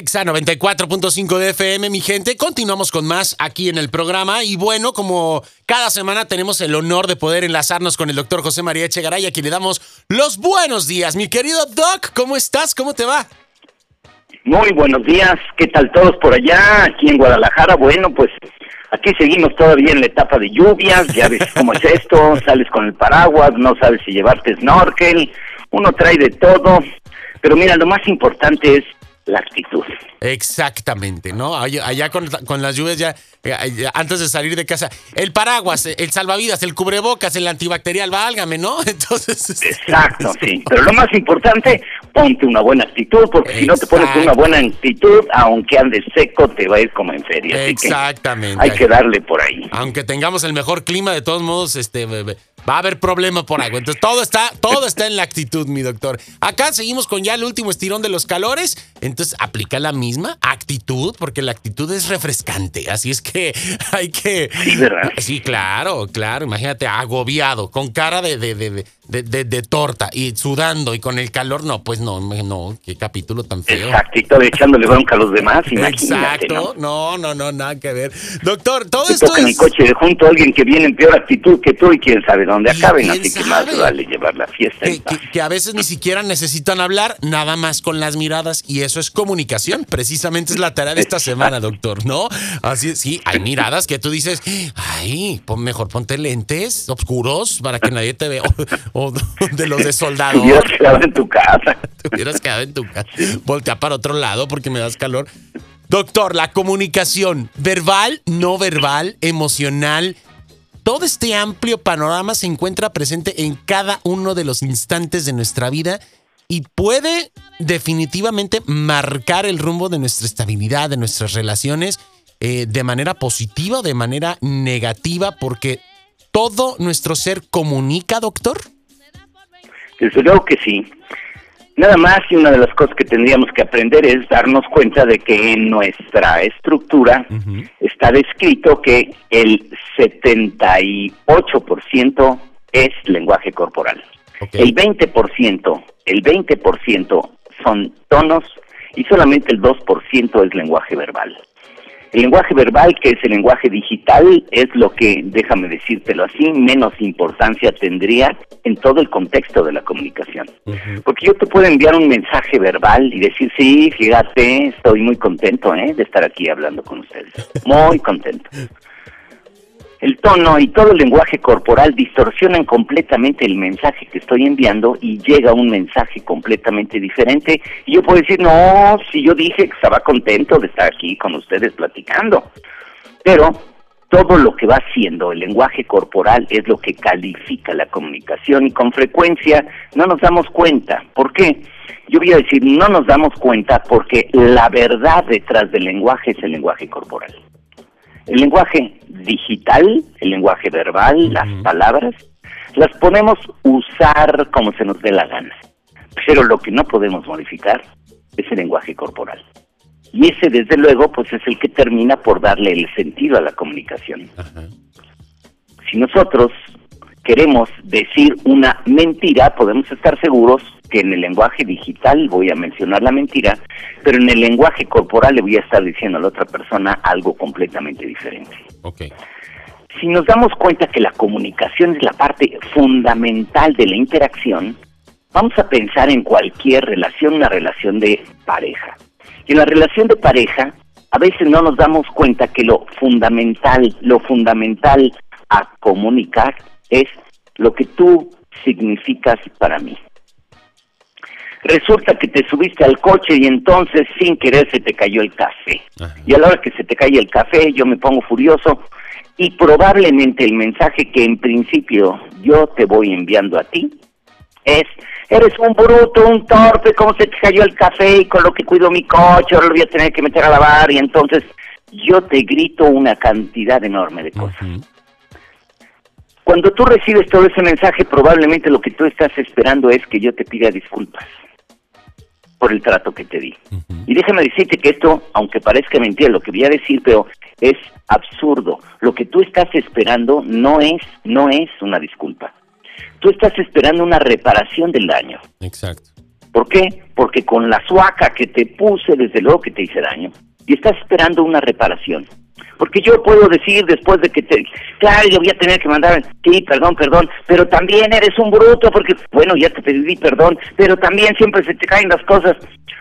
Exa 94.5 de FM, mi gente. Continuamos con más aquí en el programa. Y bueno, como cada semana tenemos el honor de poder enlazarnos con el doctor José María Echegaray, a quien le damos los buenos días. Mi querido Doc, ¿cómo estás? ¿Cómo te va? Muy buenos días. ¿Qué tal todos por allá? Aquí en Guadalajara. Bueno, pues aquí seguimos todavía en la etapa de lluvias. Ya ves cómo es esto. Sales con el paraguas, no sabes si llevarte snorkel. Uno trae de todo. Pero mira, lo más importante es la actitud. Exactamente, ¿no? Allá, con, las lluvias eh, ya, antes de salir de casa, el paraguas, el salvavidas, el cubrebocas, el antibacterial, válgame, ¿no? Entonces... Este, Exacto, sí. Pero lo más importante, ponte una buena actitud, porque si no te pones una buena actitud, aunque andes seco, te va a ir como en feria. Exactamente. hay que darle por ahí. Aunque tengamos el mejor clima, de todos modos, este Va a haber problema por algo. Entonces todo está, todo está en la actitud, mi doctor. Acá seguimos con ya el último estirón de los calores. Entonces aplica la misma actitud, porque la actitud es refrescante. Así es que hay que. Sí, ¿verdad? Sí, claro, claro. Imagínate, agobiado, con cara de, de, de, de, de, torta y sudando y con el calor, no, pues no, no, qué capítulo tan feo. Exacto, echándole bronca a los demás, imagínate. Exacto, ¿no? no, no, nada que ver. Doctor, todo esto toca en el coche junto a alguien que viene en peor actitud que tú y quién sabe dónde acaben, así que más vale llevar la fiesta. Que, que, a veces ni siquiera necesitan hablar, nada más con las miradas, y eso es comunicación, precisamente es la tarea de esta semana, doctor, ¿no? Así, sí, hay miradas que tú dices, ay, mejor ponte lentes oscuros para que nadie te vea de los de soldado. Te hubieras quedado en tu casa. Te hubieras quedado en tu casa. Voltea para otro lado porque me das calor. Doctor, la comunicación verbal, no verbal, emocional, todo este amplio panorama se encuentra presente en cada uno de los instantes de nuestra vida y puede definitivamente marcar el rumbo de nuestra estabilidad, de nuestras relaciones, eh, de manera positiva o de manera negativa, porque todo nuestro ser comunica, doctor. Desde luego que sí. Nada más y una de las cosas que tendríamos que aprender es darnos cuenta de que en nuestra estructura está descrito que el 78% es lenguaje corporal. El 20%, el 20% son tonos y solamente el 2% es lenguaje verbal. El lenguaje verbal, que es el lenguaje digital, es lo que, déjame decírtelo así, menos importancia tendría en todo el contexto de la comunicación. Porque yo te puedo enviar un mensaje verbal y decir, sí, fíjate, estoy muy contento ¿eh? de estar aquí hablando con ustedes. Muy contento el tono y todo el lenguaje corporal distorsionan completamente el mensaje que estoy enviando y llega un mensaje completamente diferente. Y yo puedo decir, no, si yo dije que estaba contento de estar aquí con ustedes platicando. Pero todo lo que va haciendo el lenguaje corporal es lo que califica la comunicación y con frecuencia no nos damos cuenta. ¿Por qué? Yo voy a decir, no nos damos cuenta porque la verdad detrás del lenguaje es el lenguaje corporal. El lenguaje digital, el lenguaje verbal, las palabras, las podemos usar como se nos dé la gana. Pero lo que no podemos modificar es el lenguaje corporal. Y ese, desde luego, pues es el que termina por darle el sentido a la comunicación. Si nosotros queremos decir una mentira, podemos estar seguros que en el lenguaje digital voy a mencionar la mentira, pero en el lenguaje corporal le voy a estar diciendo a la otra persona algo completamente diferente. Okay. Si nos damos cuenta que la comunicación es la parte fundamental de la interacción, vamos a pensar en cualquier relación, una relación de pareja. Y en la relación de pareja, a veces no nos damos cuenta que lo fundamental, lo fundamental a comunicar es lo que tú significas para mí. Resulta que te subiste al coche y entonces sin querer se te cayó el café. Y a la hora que se te cae el café yo me pongo furioso y probablemente el mensaje que en principio yo te voy enviando a ti es, eres un bruto, un torpe, cómo se te cayó el café y con lo que cuido mi coche, ahora lo voy a tener que meter a lavar y entonces yo te grito una cantidad enorme de cosas. Cuando tú recibes todo ese mensaje, probablemente lo que tú estás esperando es que yo te pida disculpas por el trato que te di. Y déjame decirte que esto, aunque parezca mentira lo que voy a decir, pero es absurdo. Lo que tú estás esperando no es, no es una disculpa. Tú estás esperando una reparación del daño. Exacto. ¿Por qué? Porque con la suaca que te puse, desde luego que te hice daño. Y estás esperando una reparación. Porque yo puedo decir después de que te... Claro, yo voy a tener que mandar... Sí, perdón, perdón. Pero también eres un bruto porque... Bueno, ya te pedí perdón. Pero también siempre se te caen las cosas.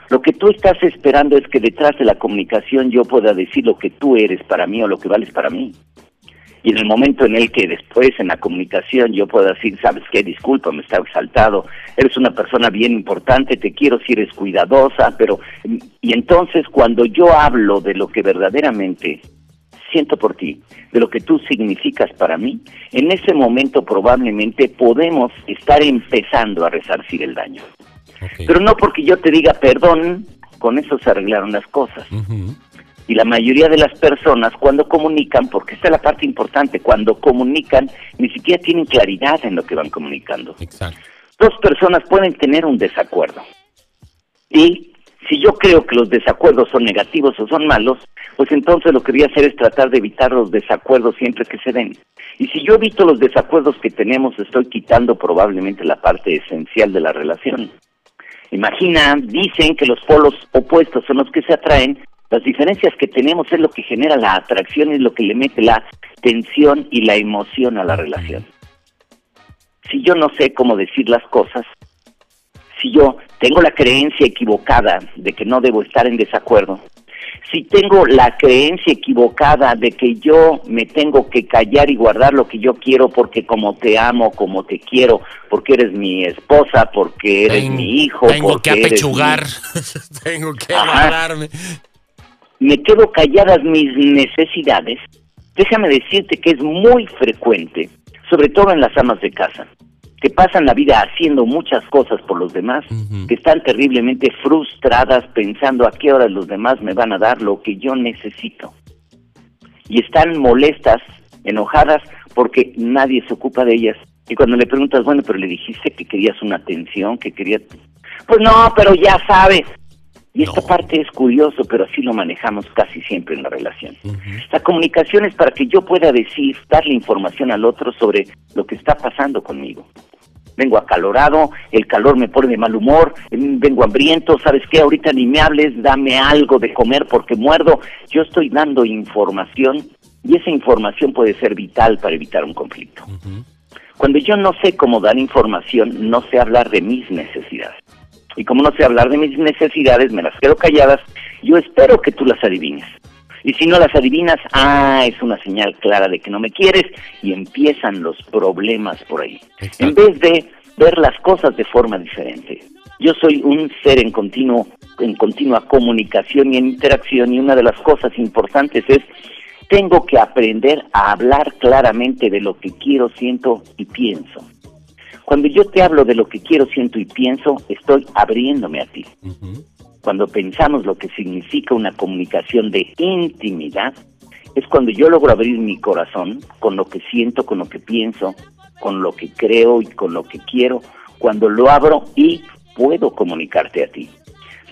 Lo que tú estás esperando es que detrás de la comunicación yo pueda decir lo que tú eres para mí o lo que vales para mí y en el momento en el que después en la comunicación yo pueda decir, sabes qué, disculpa, me estaba exaltado, eres una persona bien importante, te quiero si eres cuidadosa, pero... Y entonces cuando yo hablo de lo que verdaderamente siento por ti, de lo que tú significas para mí, en ese momento probablemente podemos estar empezando a resarcir el daño. Pero no porque yo te diga perdón, con eso se arreglaron las cosas y la mayoría de las personas cuando comunican, porque esta es la parte importante, cuando comunican ni siquiera tienen claridad en lo que van comunicando. Dos personas pueden tener un desacuerdo. Y si yo creo que los desacuerdos son negativos o son malos, pues entonces lo que voy a hacer es tratar de evitar los desacuerdos siempre que se den. Y si yo evito los desacuerdos que tenemos, estoy quitando probablemente la parte esencial de la relación. Imagina, dicen que los polos opuestos son los que se atraen, las diferencias que tenemos es lo que genera la atracción, es lo que le mete la tensión y la emoción a la relación. Si yo no sé cómo decir las cosas, si yo tengo la creencia equivocada de que no debo estar en desacuerdo, si tengo la creencia equivocada de que yo me tengo que callar y guardar lo que yo quiero porque como te amo, como te quiero, porque eres mi esposa, porque eres mi hijo, tengo que apechugar, tengo que guardarme. Me quedo calladas mis necesidades, déjame decirte que es muy frecuente, sobre todo en las amas de casa, que pasan la vida haciendo muchas cosas por los demás, que están terriblemente frustradas pensando a qué hora los demás me van a dar lo que yo necesito. Y están molestas, enojadas, porque nadie se ocupa de ellas. Y cuando le preguntas, bueno, pero le dijiste que querías una atención, que querías... Pues no, pero ya sabes. Y esta parte es curioso, pero así lo manejamos casi siempre en la relación. La comunicación es para que yo pueda decir, darle información al otro sobre lo que está pasando conmigo. Vengo acalorado, el calor me pone de mal humor, em, vengo hambriento, ¿sabes qué? Ahorita ni me hables, dame algo de comer porque muerdo. Yo estoy dando información y esa información puede ser vital para evitar un conflicto. Cuando yo no sé cómo dar información, no sé hablar de mis necesidades y como no sé hablar de mis necesidades, me las quedo calladas, yo espero que tú las adivines. Y si no las adivinas, ah, es una señal clara de que no me quieres y empiezan los problemas por ahí. En vez de ver las cosas de forma diferente. Yo soy un ser en continuo en continua comunicación y en interacción y una de las cosas importantes es tengo que aprender a hablar claramente de lo que quiero, siento y pienso. Cuando yo te hablo de lo que quiero, siento y pienso, estoy abriéndome a ti. Cuando pensamos lo que significa una comunicación de intimidad, es cuando yo logro abrir mi corazón con lo que siento, con lo que pienso, con lo que creo y con lo que quiero, cuando lo abro y puedo comunicarte a ti.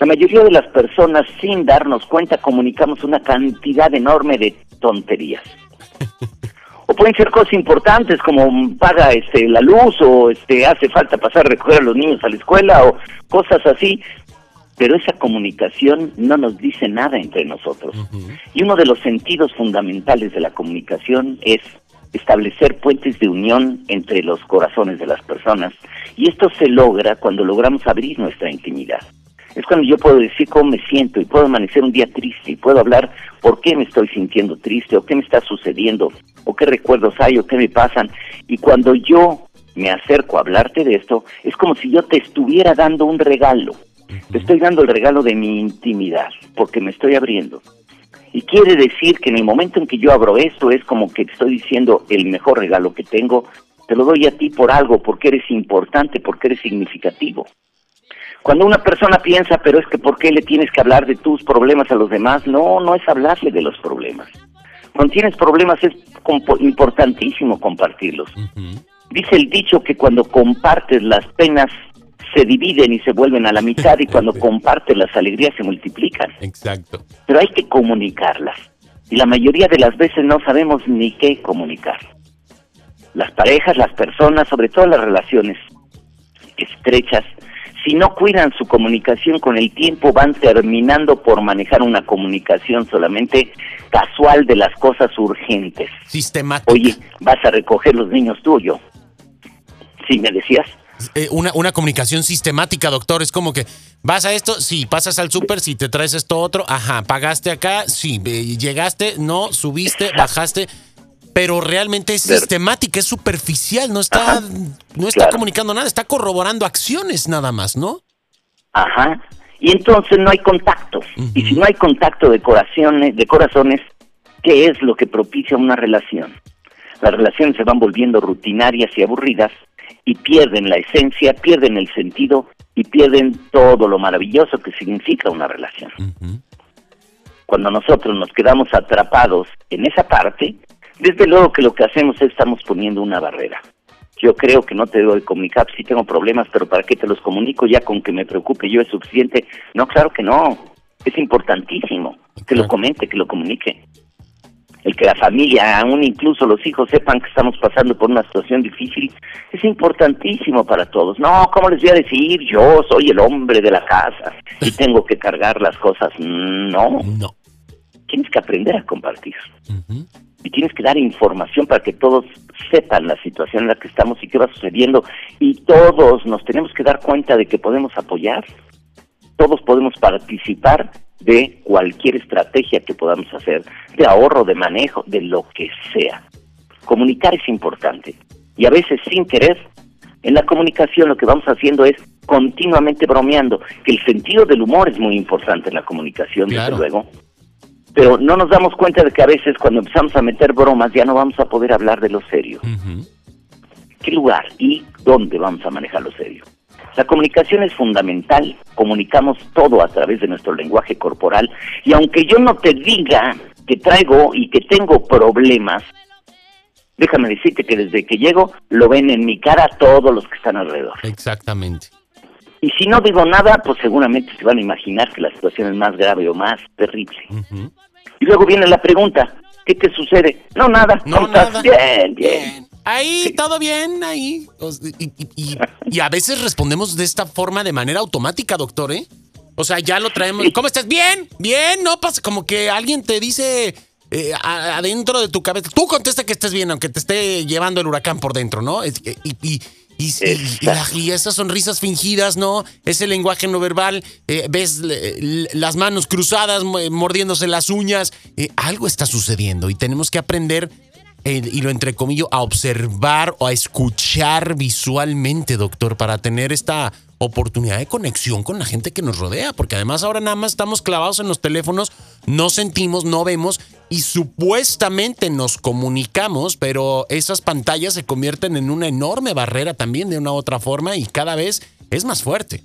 La mayoría de las personas, sin darnos cuenta, comunicamos una cantidad enorme de tonterías. o pueden ser cosas importantes como paga este la luz o este hace falta pasar a recoger a los niños a la escuela o cosas así pero esa comunicación no nos dice nada entre nosotros y uno de los sentidos fundamentales de la comunicación es establecer puentes de unión entre los corazones de las personas y esto se logra cuando logramos abrir nuestra intimidad es cuando yo puedo decir cómo me siento y puedo amanecer un día triste y puedo hablar por qué me estoy sintiendo triste o qué me está sucediendo o qué recuerdos hay o qué me pasan. Y cuando yo me acerco a hablarte de esto, es como si yo te estuviera dando un regalo. Te estoy dando el regalo de mi intimidad, porque me estoy abriendo. Y quiere decir que en el momento en que yo abro esto, es como que estoy diciendo el mejor regalo que tengo, te lo doy a ti por algo, porque eres importante, porque eres significativo. Cuando una persona piensa, pero es que ¿por qué le tienes que hablar de tus problemas a los demás? No, no es hablarle de los problemas. Cuando tienes problemas es importantísimo compartirlos. Dice el dicho que cuando compartes las penas se dividen y se vuelven a la mitad y cuando compartes las alegrías se multiplican. Exacto. Pero hay que comunicarlas. Y la mayoría de las veces no sabemos ni qué comunicar. Las parejas, las personas, sobre todo las relaciones estrechas, si no cuidan su comunicación con el tiempo, van terminando por manejar una comunicación solamente casual de las cosas urgentes. Sistemática. Oye, vas a recoger los niños tuyos. ¿Sí me decías? Eh, una, una comunicación sistemática, doctor. Es como que vas a esto, sí, pasas al súper, si te traes esto otro, ajá, pagaste acá, sí, llegaste, no, subiste, bajaste pero realmente es sistemática, es superficial, no está, no está comunicando nada, está corroborando acciones nada más, ¿no? Ajá. Y entonces no hay contacto. Y si no hay contacto de corazones, de corazones, ¿qué es lo que propicia una relación? Las relaciones se van volviendo rutinarias y aburridas y pierden la esencia, pierden el sentido y pierden todo lo maravilloso que significa una relación. Cuando nosotros nos quedamos atrapados en esa parte, desde luego que lo que hacemos es estamos poniendo una barrera. Yo creo que no te debo de comunicar si tengo problemas, pero ¿para qué te los comunico ya con que me preocupe yo es suficiente? No, claro que no. Es importantísimo que lo comente, que lo comunique. El que la familia, aún incluso los hijos sepan que estamos pasando por una situación difícil, es importantísimo para todos. No, ¿cómo les voy a decir? Yo soy el hombre de la casa y tengo que cargar las cosas. No. No. Tienes que aprender a compartir y tienes que dar información para que todos sepan la situación en la que estamos y qué va sucediendo y todos nos tenemos que dar cuenta de que podemos apoyar, todos podemos participar de cualquier estrategia que podamos hacer, de ahorro, de manejo, de lo que sea. Comunicar es importante y a veces sin querer, en la comunicación lo que vamos haciendo es continuamente bromeando, que el sentido del humor es muy importante en la comunicación, desde luego pero no nos damos cuenta de que a veces cuando empezamos a meter bromas ya no vamos a poder hablar de lo serio. ¿Qué lugar y dónde vamos a manejar lo serio? La comunicación es fundamental, comunicamos todo a través de nuestro lenguaje corporal y aunque yo no te diga que traigo y que tengo problemas, déjame decirte que desde que llego lo ven en mi cara todos los que están alrededor. Exactamente. Y si no digo nada, pues seguramente se van a imaginar que la situación es más grave o más terrible. Y luego viene la pregunta, ¿qué te sucede? No, nada. No, nada. Bien, bien. Ahí, todo bien, ahí. Y, a veces respondemos de esta forma de manera automática, doctor, ¿eh? O sea, ya lo traemos. ¿Cómo estás? Bien, bien, no pasa. Como que alguien te dice eh, adentro de tu cabeza. Tú contesta que estés bien, aunque te esté llevando el huracán por dentro, ¿no? Y, y, y, esas sonrisas fingidas, ¿no? Ese lenguaje no verbal, eh, ves las manos cruzadas, mordiéndose las uñas. Eh, algo está sucediendo y tenemos que aprender, eh, y lo entrecomillo, a observar o a escuchar visualmente, doctor, para tener esta oportunidad de conexión con la gente que nos rodea, porque además ahora nada más estamos clavados en los teléfonos, no sentimos, no vemos y supuestamente nos comunicamos, pero esas pantallas se convierten en una enorme barrera también de una u otra forma y cada vez es más fuerte.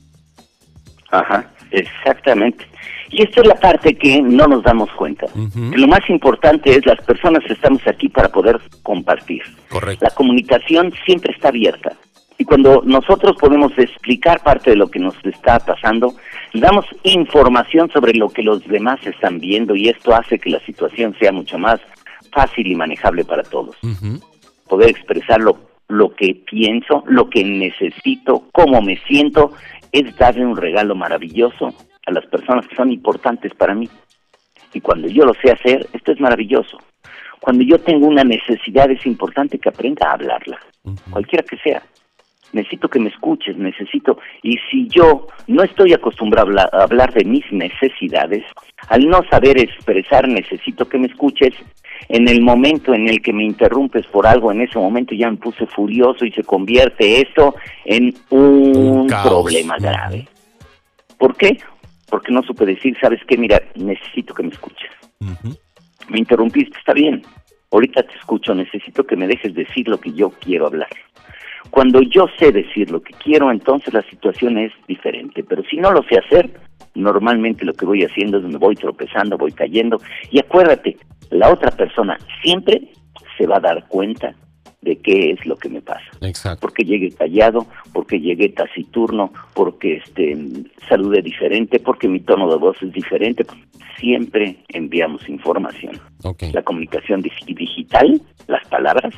Ajá, exactamente. Y esta es la parte que no nos damos cuenta. Lo más importante es las personas estamos aquí para poder compartir. Correcto. La comunicación siempre está abierta. Y cuando nosotros podemos explicar parte de lo que nos está pasando, damos información sobre lo que los demás están viendo y esto hace que la situación sea mucho más fácil y manejable para todos. Poder expresar lo, lo que pienso, lo que necesito, cómo me siento, es darle un regalo maravilloso a las personas que son importantes para mí. Y cuando yo lo sé hacer, esto es maravilloso. Cuando yo tengo una necesidad es importante que aprenda a hablarla, cualquiera que sea necesito que me escuches, necesito, y si yo no estoy acostumbrado a hablar de mis necesidades, al no saber expresar necesito que me escuches, en el momento en el que me interrumpes por algo, en ese momento ya me puse furioso y se convierte esto en un, problema grave. ¿Por qué? Porque no supe decir, ¿sabes qué? Mira, necesito que me escuches. Me interrumpiste, está bien. Ahorita te escucho, necesito que me dejes decir lo que yo quiero hablar. Cuando yo sé decir lo que quiero, entonces la situación es diferente. Pero si no lo sé hacer, normalmente lo que voy haciendo es me voy tropezando, voy cayendo. Y acuérdate, la otra persona siempre se va a dar cuenta de qué es lo que me pasa. Exacto. Porque llegué callado, porque llegué taciturno, porque este saludé diferente, porque mi tono de voz es diferente. Siempre enviamos información. La comunicación digital, las palabras,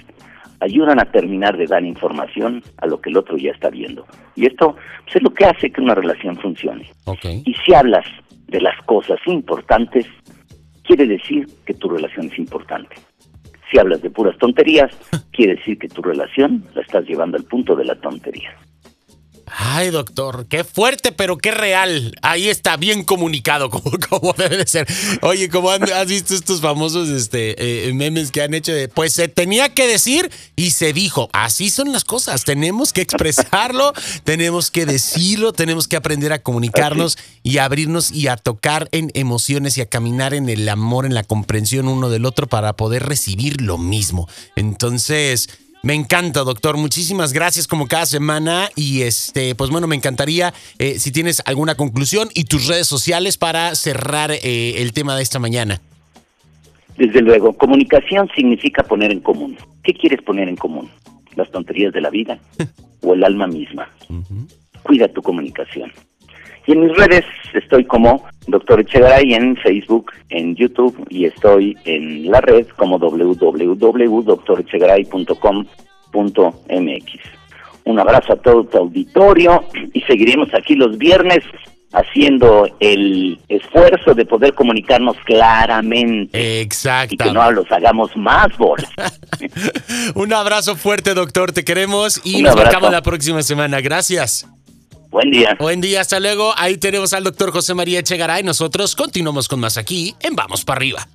ayudan a terminar de dar información a lo que el otro ya está viendo. Y esto pues, es lo que hace que una relación funcione. Y si hablas de las cosas importantes, quiere decir que tu relación es importante. Si hablas de puras tonterías, quiere decir que tu relación la estás llevando al punto de la tontería. Ay, doctor, qué fuerte, pero qué real. Ahí está, bien comunicado, como, como debe de ser. Oye, ¿cómo has visto estos famosos este, eh, memes que han hecho pues se tenía que decir y se dijo. Así son las cosas. Tenemos que expresarlo, tenemos que decirlo, tenemos que aprender a comunicarnos y abrirnos y a tocar en emociones y a caminar en el amor, en la comprensión uno del otro para poder recibir lo mismo. Entonces, me encanta, doctor. Muchísimas gracias como cada semana. Y este, pues bueno, me encantaría eh, si tienes alguna conclusión y tus redes sociales para cerrar eh, el tema de esta mañana. Desde luego, comunicación significa poner en común. ¿Qué quieres poner en común? ¿Las tonterías de la vida o el alma misma? Cuida tu comunicación. Y en mis redes estoy como Doctor Echegaray en Facebook, en YouTube y estoy en la red como www.doctorechegaray.com.mx. Un abrazo a todo tu auditorio y seguiremos aquí los viernes haciendo el esfuerzo de poder comunicarnos claramente. Exacto. Y que no los hagamos más bolas. Un abrazo fuerte, doctor. Te queremos y nos vemos la próxima semana. Gracias. Buen día. Buen día, hasta luego. Ahí tenemos al doctor José María Echegaray. Nosotros continuamos con más aquí en Vamos para arriba.